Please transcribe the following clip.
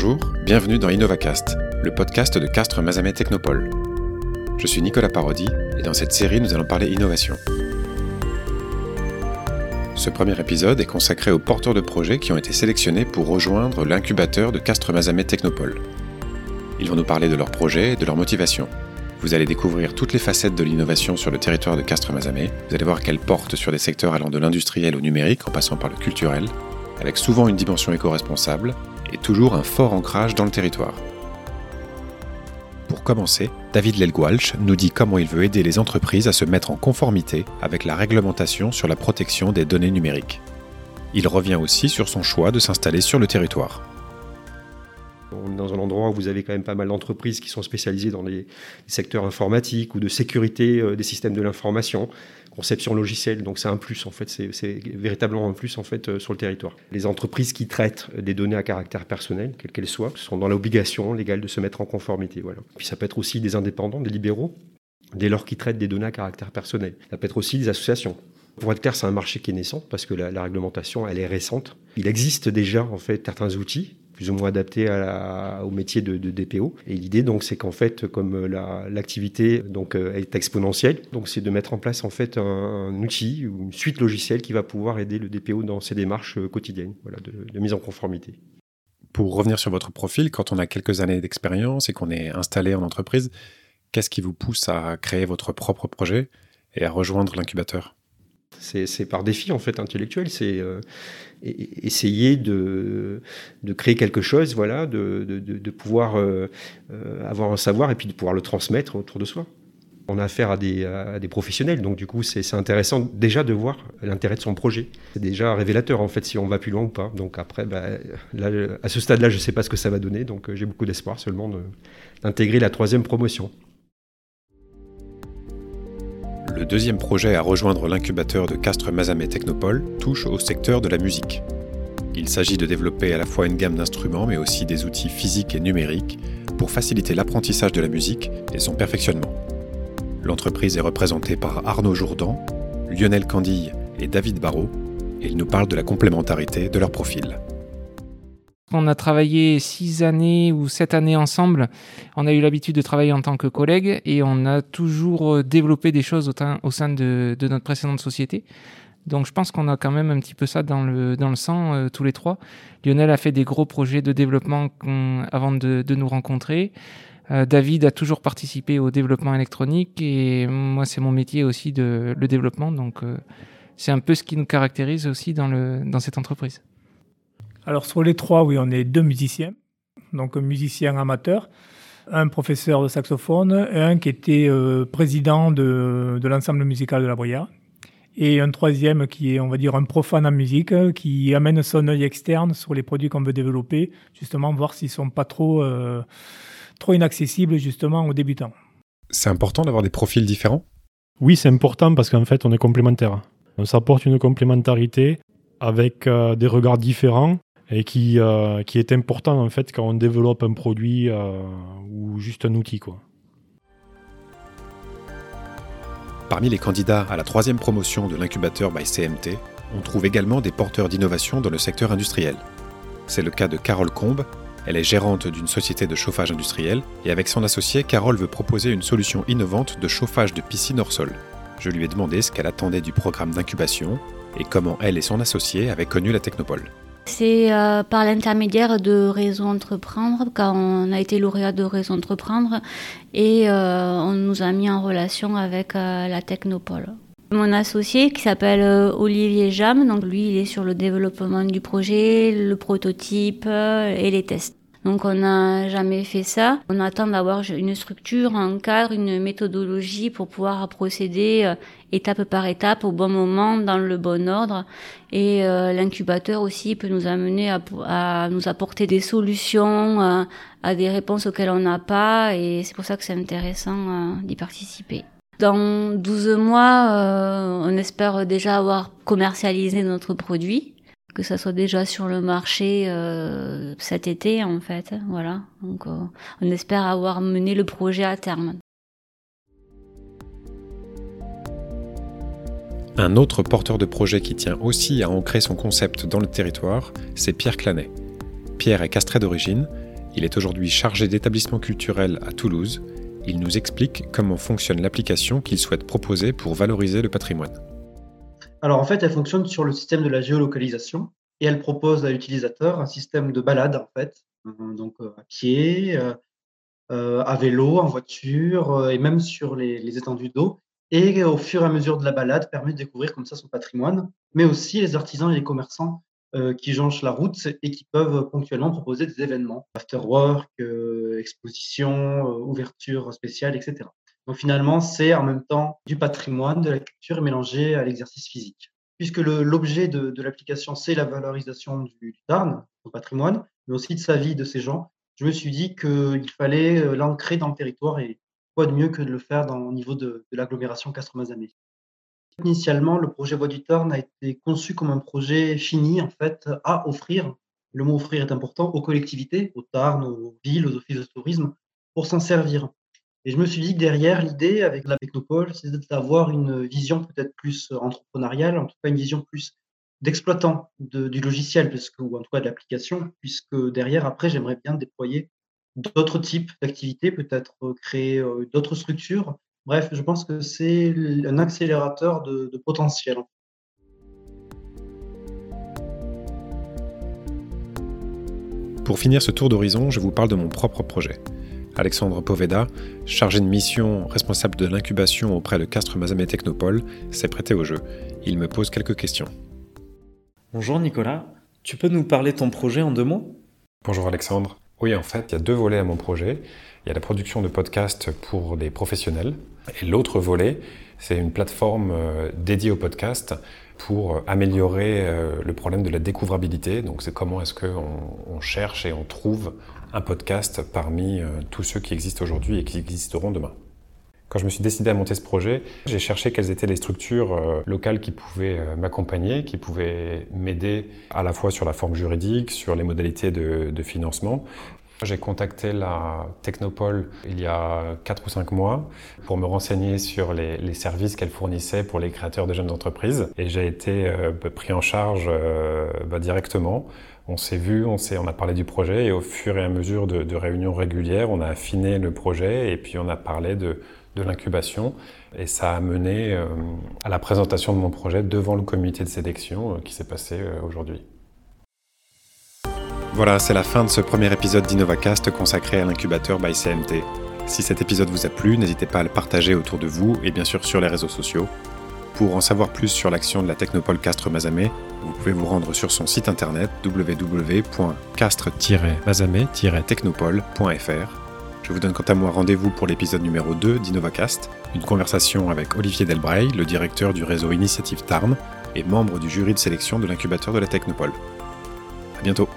Bonjour, bienvenue dans InnovaCast, le podcast de Castres Mazamet Technopole. Je suis Nicolas Parodi et dans cette série nous allons parler innovation. Ce premier épisode est consacré aux porteurs de projets qui ont été sélectionnés pour rejoindre l'incubateur de Castres Mazamet Technopole. Ils vont nous parler de leurs projets et de leur motivation. Vous allez découvrir toutes les facettes de l'innovation sur le territoire de Castres Mazamet. Vous allez voir qu'elle porte sur des secteurs allant de l'industriel au numérique en passant par le culturel, avec souvent une dimension éco-responsable et toujours un fort ancrage dans le territoire. Pour commencer, David Lelgualch nous dit comment il veut aider les entreprises à se mettre en conformité avec la réglementation sur la protection des données numériques. Il revient aussi sur son choix de s'installer sur le territoire. On est dans un endroit où vous avez quand même pas mal d'entreprises qui sont spécialisées dans les secteurs informatiques ou de sécurité euh, des systèmes de l'information, conception logicielle. Donc c'est un plus en fait, c'est véritablement un plus en fait euh, sur le territoire. Les entreprises qui traitent des données à caractère personnel, quelles qu'elles soient, sont dans l'obligation légale de se mettre en conformité. Voilà. Puis ça peut être aussi des indépendants, des libéraux, dès lors qu'ils traitent des données à caractère personnel. Ça peut être aussi des associations. Pour être clair, c'est un marché qui est naissant parce que la, la, réglementation, elle est récente. Il existe déjà en fait certains outils plus ou moins adapté au métier de, DPO. Et l'idée donc c'est qu'en fait comme l'activité donc euh, est exponentielle, donc c'est de mettre en place en fait un, outil ou une suite logicielle qui va pouvoir aider le DPO dans ses démarches euh, quotidiennes, voilà, de, mise en conformité. Pour revenir sur votre profil, quand on a quelques années d'expérience et qu'on est installé en entreprise, qu'est-ce qui vous pousse à créer votre propre projet et à rejoindre l'incubateur? C'est par défi en fait intellectuel, c'est euh, essayer de, créer quelque chose, voilà, de, pouvoir euh, euh, avoir un savoir et puis de pouvoir le transmettre autour de soi. On a affaire à des, à des professionnels, donc du coup c'est intéressant déjà de voir l'intérêt de son projet. C'est déjà révélateur en fait si on va plus loin ou pas. Donc après, bah, là, à ce stade-là, je ne sais pas ce que ça va donner, donc j'ai beaucoup d'espoir seulement d'intégrer la troisième promotion. Le deuxième projet à rejoindre l'incubateur de Castres Mazamet Technopole touche au secteur de la musique. Il s'agit de développer à la fois une gamme d'instruments mais aussi des outils physiques et numériques pour faciliter l'apprentissage de la musique et son perfectionnement. L'entreprise est représentée par Arnaud Jourdan, Lionel Candille et David Barrault, et ils nous parlent de la complémentarité de leurs profils. On a travaillé six années ou sept années ensemble. On a eu l'habitude de travailler en tant que collègues et on a toujours euh, développé des choses au, sein de, notre précédente société. Donc je pense qu'on a quand même un petit peu ça dans le, dans le sang, euh, tous les trois. Lionel a fait des gros projets de développement avant de, nous rencontrer. Euh, David a toujours participé au développement électronique et moi c'est mon métier aussi de le développement. Donc c'est un peu ce qui nous caractérise aussi dans, le, dans cette entreprise. Alors sur les trois, oui, on est deux musiciens, donc un musicien amateur, un professeur de saxophone et un qui était euh, président de, l'ensemble musical de la Bruyère. Et un troisième qui est, on va dire, un profane en musique, qui amène son œil externe sur les produits qu'on veut développer, justement voir s'ils sont pas trop, euh, trop inaccessibles justement aux débutants. C'est important d'avoir des profils différents? Oui, c'est important parce qu'en fait, on est complémentaires. On s'apporte une complémentarité avec euh, des regards différents et qui, euh, qui est important en fait quand on développe un produit euh, ou juste un outil. Parmi les candidats à la troisième promotion de l'incubateur by CMT, on trouve également des porteurs d'innovation dans le secteur industriel. C'est le cas de Carole Combe. Elle est gérante d'une société de chauffage industriel et avec son associé, Carole veut proposer une solution innovante de chauffage de piscine hors sol. Je lui ai demandé ce qu'elle attendait du programme d'incubation et comment elle et son associé avaient connu la Technopole. C'est euh, par l'intermédiaire de Réseau Entreprendre, quand on a été lauréat de Réseau Entreprendre, et euh, on nous a mis en relation avec euh, la Technopole. Mon associé qui s'appelle Olivier Jam, donc lui il est sur le développement du projet, le prototype et les tests. Donc on n'a jamais fait ça. On attend d'avoir une structure, un cadre, une méthodologie pour pouvoir procéder euh, étape par étape au bon moment, dans le bon ordre. Et euh, l'incubateur aussi peut nous amener à, nous apporter des solutions, euh, à des réponses auxquelles on n'a pas. Et c'est pour ça que c'est intéressant d'y participer. Dans 12 mois, on espère déjà avoir commercialisé notre produit que ça soit déjà sur le marché euh, cet été en fait. Euh, on espère avoir mené le projet à terme. Un autre porteur de projet qui tient aussi à ancrer son concept dans le territoire, c'est Pierre Clanet. Pierre est castré d'origine Il est aujourd'hui chargé d'établissement culturel à Toulouse. Il nous explique comment fonctionne l'application qu'il souhaite proposer pour valoriser le patrimoine. Alors en fait, elle fonctionne sur le système de la géolocalisation et elle propose à l'utilisateur un système de balade en fait, euh, donc euh, à pied, euh, à vélo, en voiture et même sur les, les étendues d'eau. Et au fur et à mesure de la balade, permet de découvrir comme ça son patrimoine, mais aussi les artisans et les commerçants qui jonchent la route et qui peuvent ponctuellement proposer des événements, afterwork, exposition, ouverture spéciale, etc. Donc finalement, c'est en même temps du patrimoine, de la culture mélangé à l'exercice physique. Puisque l'objet de, l'application, c'est la valorisation du, du Tarn, son patrimoine, mais aussi de sa vie, de ses gens, je me suis dit qu'il fallait euh, l'ancrer dans le territoire et quoi de mieux que de le faire dans, au niveau de, de l'agglomération Castres-Mazamet. Initialement, le projet Voie du Tarn a été conçu comme un projet fini en fait à offrir, le mot offrir est important, aux collectivités, aux Tarn, aux villes, aux offices de tourisme, pour s'en servir. Et je me suis dit que derrière, l'idée avec la Technopole, c'est d'avoir une vision peut-être plus entrepreneuriale, en tout cas une vision plus d'exploitant du logiciel, puisque, ou en tout cas de l'application, puisque derrière, après, j'aimerais bien déployer d'autres types d'activités, peut-être créer euh, d'autres structures. Bref, je pense que c'est un accélérateur de potentiel. Pour finir ce tour d'horizon, je vous parle de mon propre projet. Alexandre Poveda, chargé de mission responsable de l'incubation auprès de Castres Mazamet Technopole, s'est prêté au jeu. Il me pose quelques questions. Bonjour Nicolas, tu peux nous parler de ton projet en deux mots? Bonjour Alexandre. Oui, en fait, il y a deux volets à mon projet. Il y a la production de podcasts pour des professionnels. Et l'autre volet, c'est une plateforme euh, dédiée aux podcasts pour améliorer euh, le problème de la découvrabilité. Donc c'est comment est-ce qu'on on cherche et on trouve un podcast parmi euh, tous ceux qui existent aujourd'hui et qui existeront demain. Quand je me suis décidé à monter ce projet, j'ai cherché quelles étaient les structures euh, locales qui pouvaient m'accompagner, qui pouvaient m'aider à la fois sur la forme juridique, sur les modalités de, de financement, j'ai contacté la Technopole il y a 4 ou 5 mois pour me renseigner sur les, les services qu'elle fournissait pour les créateurs de jeunes entreprises et j'ai été euh, pris en charge euh, bah, directement. On s'est vu, on, on a parlé du projet et au fur et à mesure de, de, réunions régulières, on a affiné le projet et puis on a parlé de, de l'incubation et ça a mené euh, à la présentation de mon projet devant le comité de sélection euh, qui s'est passé euh, aujourd'hui. Voilà, c'est la fin de ce premier épisode d'InnovaCast consacré à l'incubateur by CMT. Si cet épisode vous a plu, n'hésitez pas à le partager autour de vous et bien sûr sur les réseaux sociaux. Pour en savoir plus sur l'action de la Technopole Castres Mazamet, vous pouvez vous rendre sur son site internet www.castres-mazamet-technopole.fr. Je vous donne quant à moi rendez-vous pour l'épisode numéro 2 d'InnovaCast, une conversation avec Olivier Delbray, le directeur du réseau Initiative Tarn et membre du jury de sélection de l'incubateur de la Technopole. À bientôt